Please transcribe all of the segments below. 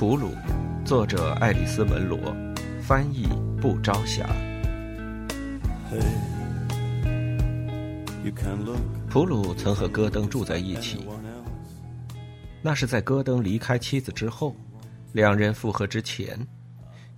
普鲁，作者爱丽丝·门罗，翻译不朝霞。普鲁曾和戈登住在一起，那是在戈登离开妻子之后，两人复合之前，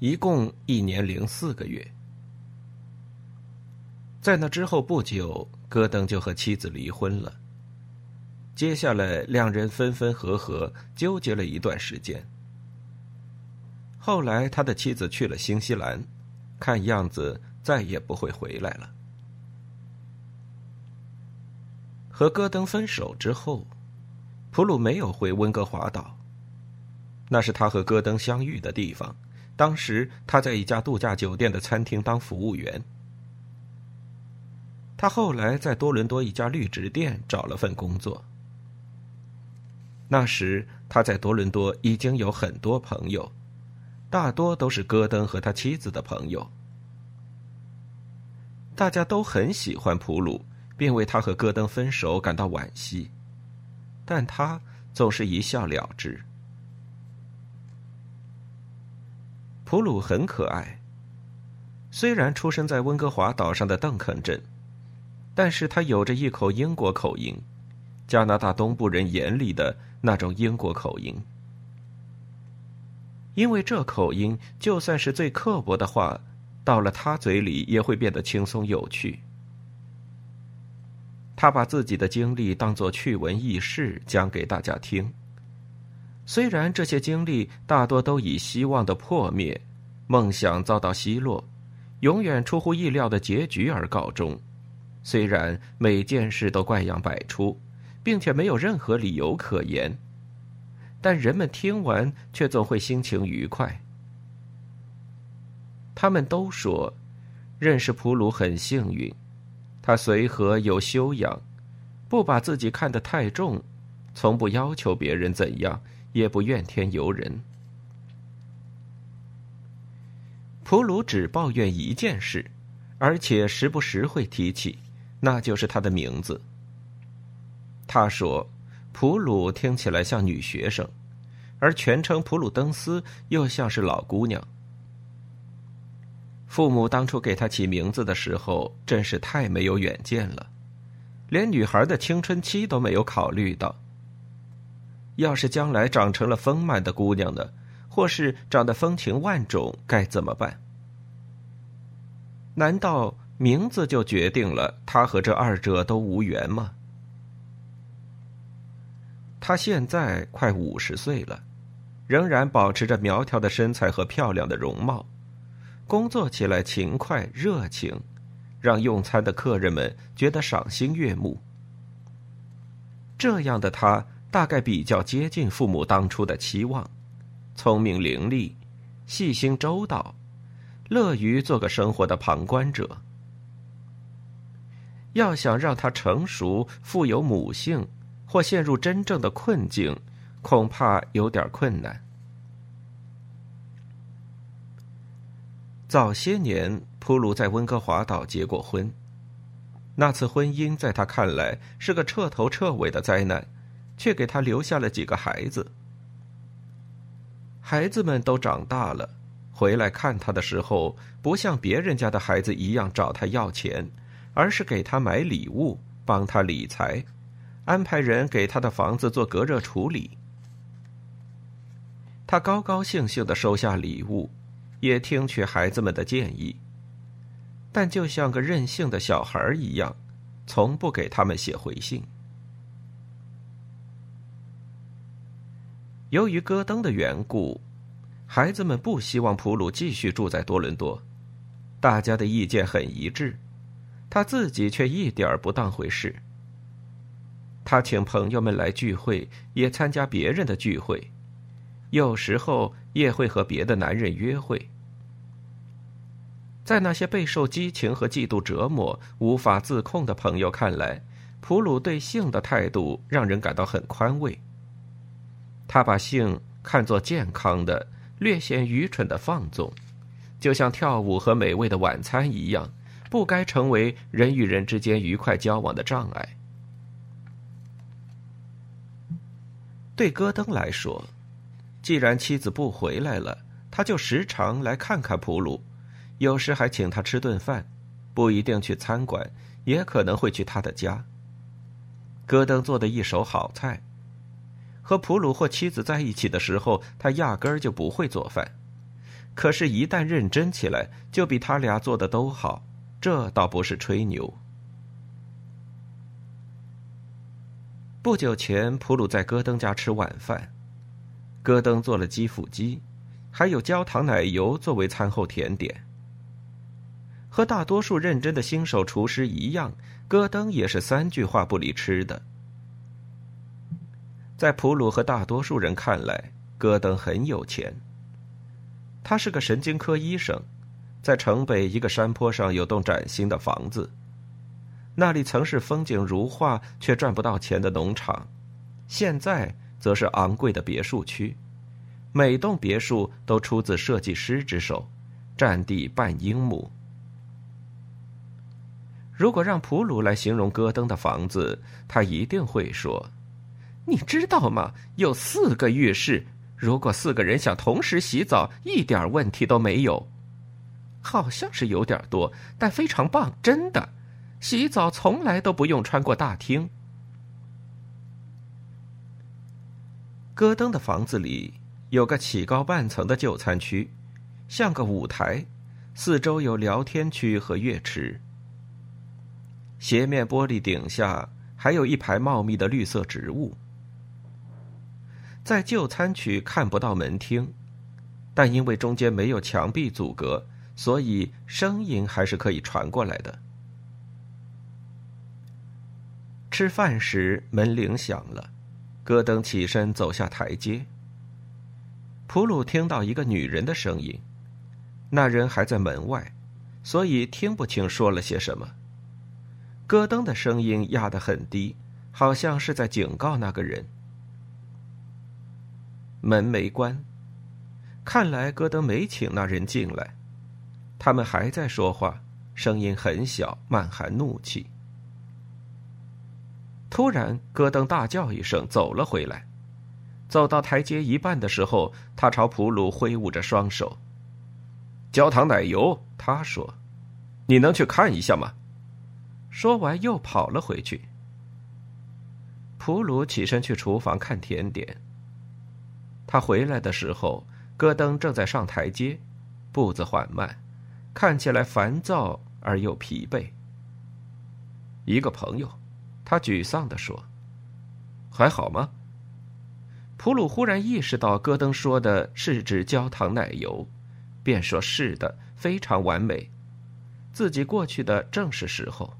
一共一年零四个月。在那之后不久，戈登就和妻子离婚了。接下来，两人分分合合，纠结了一段时间。后来，他的妻子去了新西兰，看样子再也不会回来了。和戈登分手之后，普鲁没有回温哥华岛。那是他和戈登相遇的地方。当时他在一家度假酒店的餐厅当服务员。他后来在多伦多一家绿植店找了份工作。那时他在多伦多已经有很多朋友，大多都是戈登和他妻子的朋友。大家都很喜欢普鲁，并为他和戈登分手感到惋惜，但他总是一笑了之。普鲁很可爱，虽然出生在温哥华岛上的邓肯镇，但是他有着一口英国口音。加拿大东部人眼里的那种英国口音，因为这口音就算是最刻薄的话，到了他嘴里也会变得轻松有趣。他把自己的经历当作趣闻轶事讲给大家听，虽然这些经历大多都以希望的破灭、梦想遭到奚落、永远出乎意料的结局而告终，虽然每件事都怪样百出。并且没有任何理由可言，但人们听完却总会心情愉快。他们都说，认识普鲁很幸运，他随和有修养，不把自己看得太重，从不要求别人怎样，也不怨天尤人。普鲁只抱怨一件事，而且时不时会提起，那就是他的名字。他说：“普鲁听起来像女学生，而全称普鲁登斯又像是老姑娘。父母当初给他起名字的时候，真是太没有远见了，连女孩的青春期都没有考虑到。要是将来长成了丰满的姑娘呢，或是长得风情万种，该怎么办？难道名字就决定了他和这二者都无缘吗？”他现在快五十岁了，仍然保持着苗条的身材和漂亮的容貌，工作起来勤快热情，让用餐的客人们觉得赏心悦目。这样的他大概比较接近父母当初的期望：聪明伶俐、细心周到，乐于做个生活的旁观者。要想让他成熟、富有母性。或陷入真正的困境，恐怕有点困难。早些年，普鲁在温哥华岛结过婚，那次婚姻在他看来是个彻头彻尾的灾难，却给他留下了几个孩子。孩子们都长大了，回来看他的时候，不像别人家的孩子一样找他要钱，而是给他买礼物，帮他理财。安排人给他的房子做隔热处理，他高高兴兴的收下礼物，也听取孩子们的建议，但就像个任性的小孩一样，从不给他们写回信。由于戈登的缘故，孩子们不希望普鲁继续住在多伦多，大家的意见很一致，他自己却一点不当回事。他请朋友们来聚会，也参加别人的聚会，有时候也会和别的男人约会。在那些备受激情和嫉妒折磨、无法自控的朋友看来，普鲁对性的态度让人感到很宽慰。他把性看作健康的、略显愚蠢的放纵，就像跳舞和美味的晚餐一样，不该成为人与人之间愉快交往的障碍。对戈登来说，既然妻子不回来了，他就时常来看看普鲁，有时还请他吃顿饭，不一定去餐馆，也可能会去他的家。戈登做的一手好菜。和普鲁或妻子在一起的时候，他压根儿就不会做饭，可是，一旦认真起来，就比他俩做的都好。这倒不是吹牛。不久前，普鲁在戈登家吃晚饭，戈登做了鸡腹鸡，还有焦糖奶油作为餐后甜点。和大多数认真的新手厨师一样，戈登也是三句话不离吃的。在普鲁和大多数人看来，戈登很有钱。他是个神经科医生，在城北一个山坡上有栋崭新的房子，那里曾是风景如画却赚不到钱的农场，现在则是昂贵的别墅区，每栋别墅都出自设计师之手，占地半英亩。如果让普鲁来形容戈登的房子，他一定会说。你知道吗？有四个浴室，如果四个人想同时洗澡，一点问题都没有。好像是有点多，但非常棒，真的。洗澡从来都不用穿过大厅。戈登的房子里有个起高半层的就餐区，像个舞台，四周有聊天区和乐池。斜面玻璃顶下还有一排茂密的绿色植物。在就餐区看不到门厅，但因为中间没有墙壁阻隔，所以声音还是可以传过来的。吃饭时门铃响了，戈登起身走下台阶。普鲁听到一个女人的声音，那人还在门外，所以听不清说了些什么。戈登的声音压得很低，好像是在警告那个人。门没关，看来戈登没请那人进来。他们还在说话，声音很小，满含怒气。突然，戈登大叫一声，走了回来。走到台阶一半的时候，他朝普鲁挥舞着双手。焦糖奶油，他说：“你能去看一下吗？”说完，又跑了回去。普鲁起身去厨房看甜点。他回来的时候，戈登正在上台阶，步子缓慢，看起来烦躁而又疲惫。一个朋友，他沮丧地说：“还好吗？”普鲁忽然意识到戈登说的是指焦糖奶油，便说是的，非常完美，自己过去的正是时候。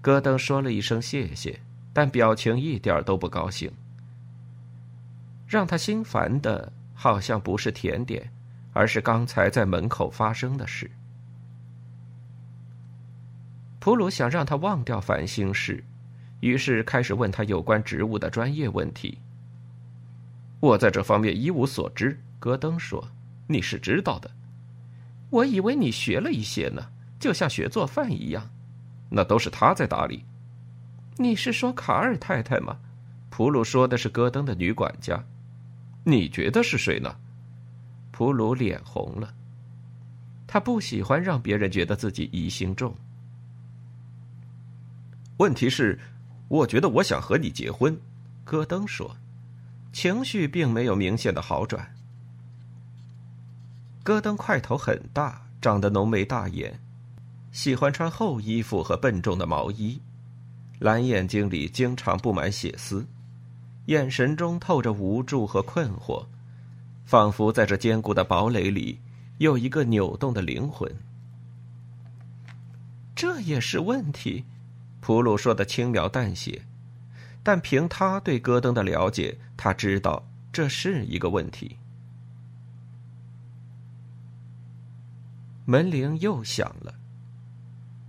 戈登说了一声谢谢，但表情一点都不高兴。让他心烦的，好像不是甜点，而是刚才在门口发生的事。普鲁想让他忘掉烦心事，于是开始问他有关植物的专业问题。我在这方面一无所知，戈登说：“你是知道的。”我以为你学了一些呢，就像学做饭一样。那都是他在打理。你是说卡尔太太吗？普鲁说的是戈登的女管家。你觉得是谁呢？普鲁脸红了。他不喜欢让别人觉得自己疑心重。问题是，我觉得我想和你结婚。戈登说，情绪并没有明显的好转。戈登块头很大，长得浓眉大眼，喜欢穿厚衣服和笨重的毛衣，蓝眼睛里经常布满血丝。眼神中透着无助和困惑，仿佛在这坚固的堡垒里有一个扭动的灵魂。这也是问题，普鲁说的轻描淡写，但凭他对戈登的了解，他知道这是一个问题。门铃又响了，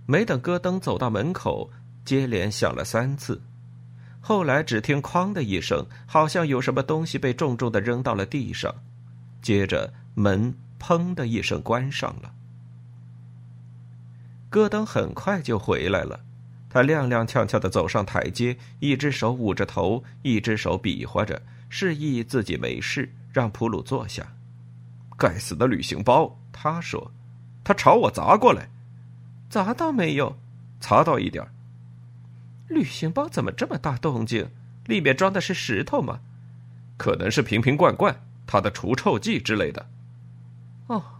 没等戈登走到门口，接连响了三次。后来只听“哐”的一声，好像有什么东西被重重的扔到了地上，接着门“砰”的一声关上了。戈登很快就回来了，他踉踉跄跄的走上台阶，一只手捂着头，一只手比划着，示意自己没事，让普鲁坐下。该死的旅行包，他说，他朝我砸过来，砸到没有？砸到一点旅行包怎么这么大动静？里面装的是石头吗？可能是瓶瓶罐罐，他的除臭剂之类的。哦。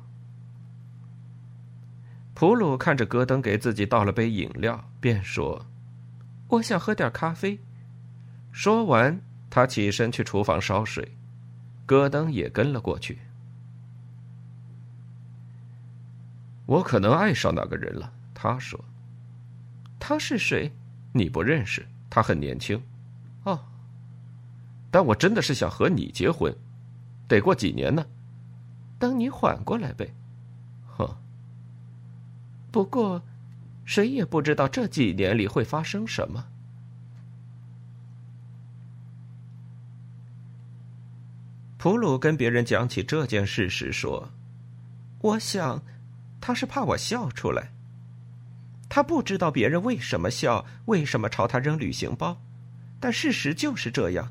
普鲁看着戈登给自己倒了杯饮料，便说：“我想喝点咖啡。”说完，他起身去厨房烧水，戈登也跟了过去。我可能爱上那个人了，他说。他是谁？你不认识，他很年轻。哦，但我真的是想和你结婚，得过几年呢？等你缓过来呗。不过，谁也不知道这几年里会发生什么。普鲁跟别人讲起这件事时说：“我想，他是怕我笑出来。他不知道别人为什么笑，为什么朝他扔旅行包，但事实就是这样。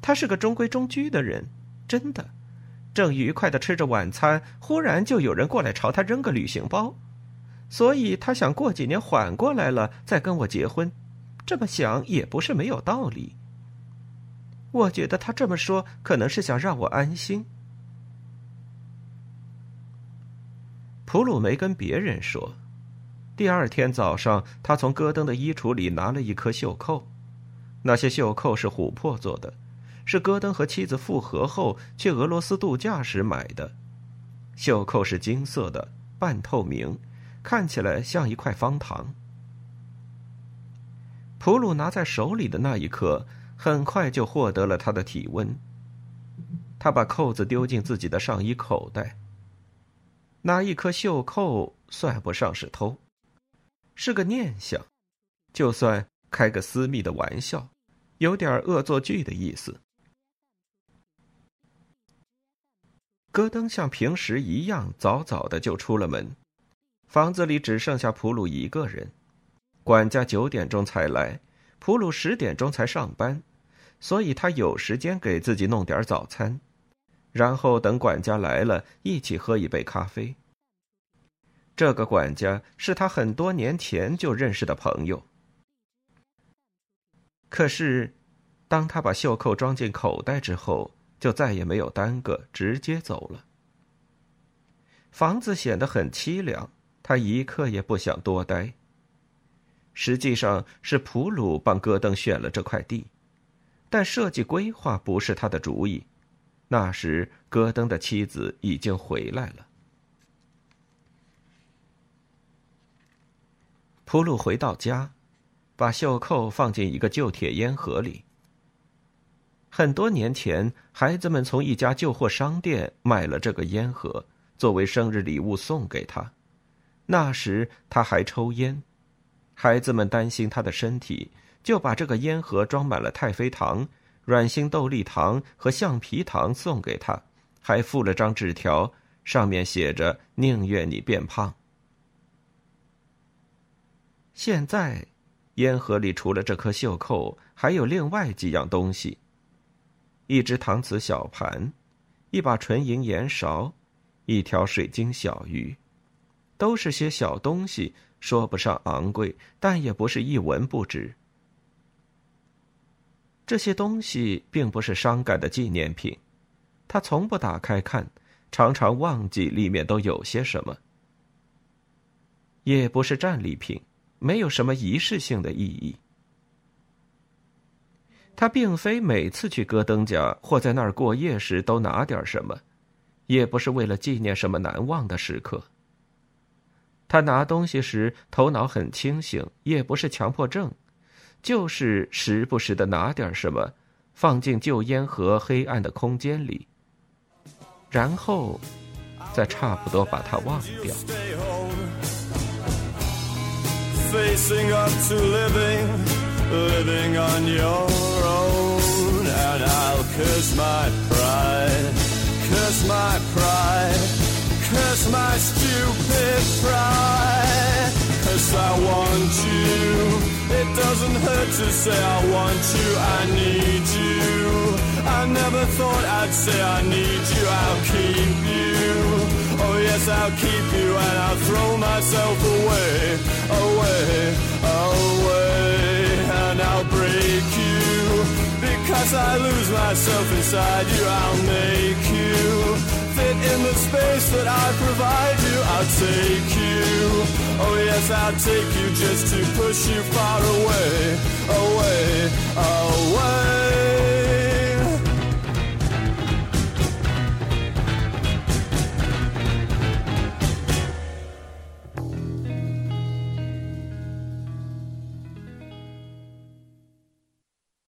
他是个中规中矩的人，真的。正愉快的吃着晚餐，忽然就有人过来朝他扔个旅行包。”所以他想过几年缓过来了再跟我结婚，这么想也不是没有道理。我觉得他这么说可能是想让我安心。普鲁没跟别人说，第二天早上他从戈登的衣橱里拿了一颗袖扣，那些袖扣是琥珀做的，是戈登和妻子复合后去俄罗斯度假时买的。袖扣是金色的，半透明。看起来像一块方糖。普鲁拿在手里的那一刻，很快就获得了他的体温。他把扣子丢进自己的上衣口袋。那一颗袖扣算不上是偷，是个念想，就算开个私密的玩笑，有点恶作剧的意思。戈登像平时一样，早早的就出了门。房子里只剩下普鲁一个人，管家九点钟才来，普鲁十点钟才上班，所以他有时间给自己弄点早餐，然后等管家来了，一起喝一杯咖啡。这个管家是他很多年前就认识的朋友。可是，当他把袖扣装进口袋之后，就再也没有耽搁，直接走了。房子显得很凄凉。他一刻也不想多待。实际上是普鲁帮戈登选了这块地，但设计规划不是他的主意。那时戈登的妻子已经回来了。普鲁回到家，把袖扣放进一个旧铁烟盒里。很多年前，孩子们从一家旧货商店买了这个烟盒，作为生日礼物送给他。那时他还抽烟，孩子们担心他的身体，就把这个烟盒装满了太妃糖、软心豆粒糖和橡皮糖送给他，还附了张纸条，上面写着“宁愿你变胖”。现在，烟盒里除了这颗袖扣，还有另外几样东西：一只搪瓷小盘，一把纯银盐勺，一条水晶小鱼。都是些小东西，说不上昂贵，但也不是一文不值。这些东西并不是伤感的纪念品，他从不打开看，常常忘记里面都有些什么。也不是战利品，没有什么仪式性的意义。他并非每次去戈登家或在那儿过夜时都拿点什么，也不是为了纪念什么难忘的时刻。他拿东西时头脑很清醒，也不是强迫症，就是时不时的拿点什么，放进旧烟盒黑暗的空间里，然后再差不多把它忘掉。Curse my stupid pride. Cause I want you. It doesn't hurt to say I want you, I need you. I never thought I'd say I need you, I'll keep you. Oh yes, I'll keep you and I'll throw myself away, away, away, and I'll break you. Because I lose myself inside you, I'll make you fit in the space that I provide you. I'll take you, oh yes, I'll take you just to push you far away, away, away.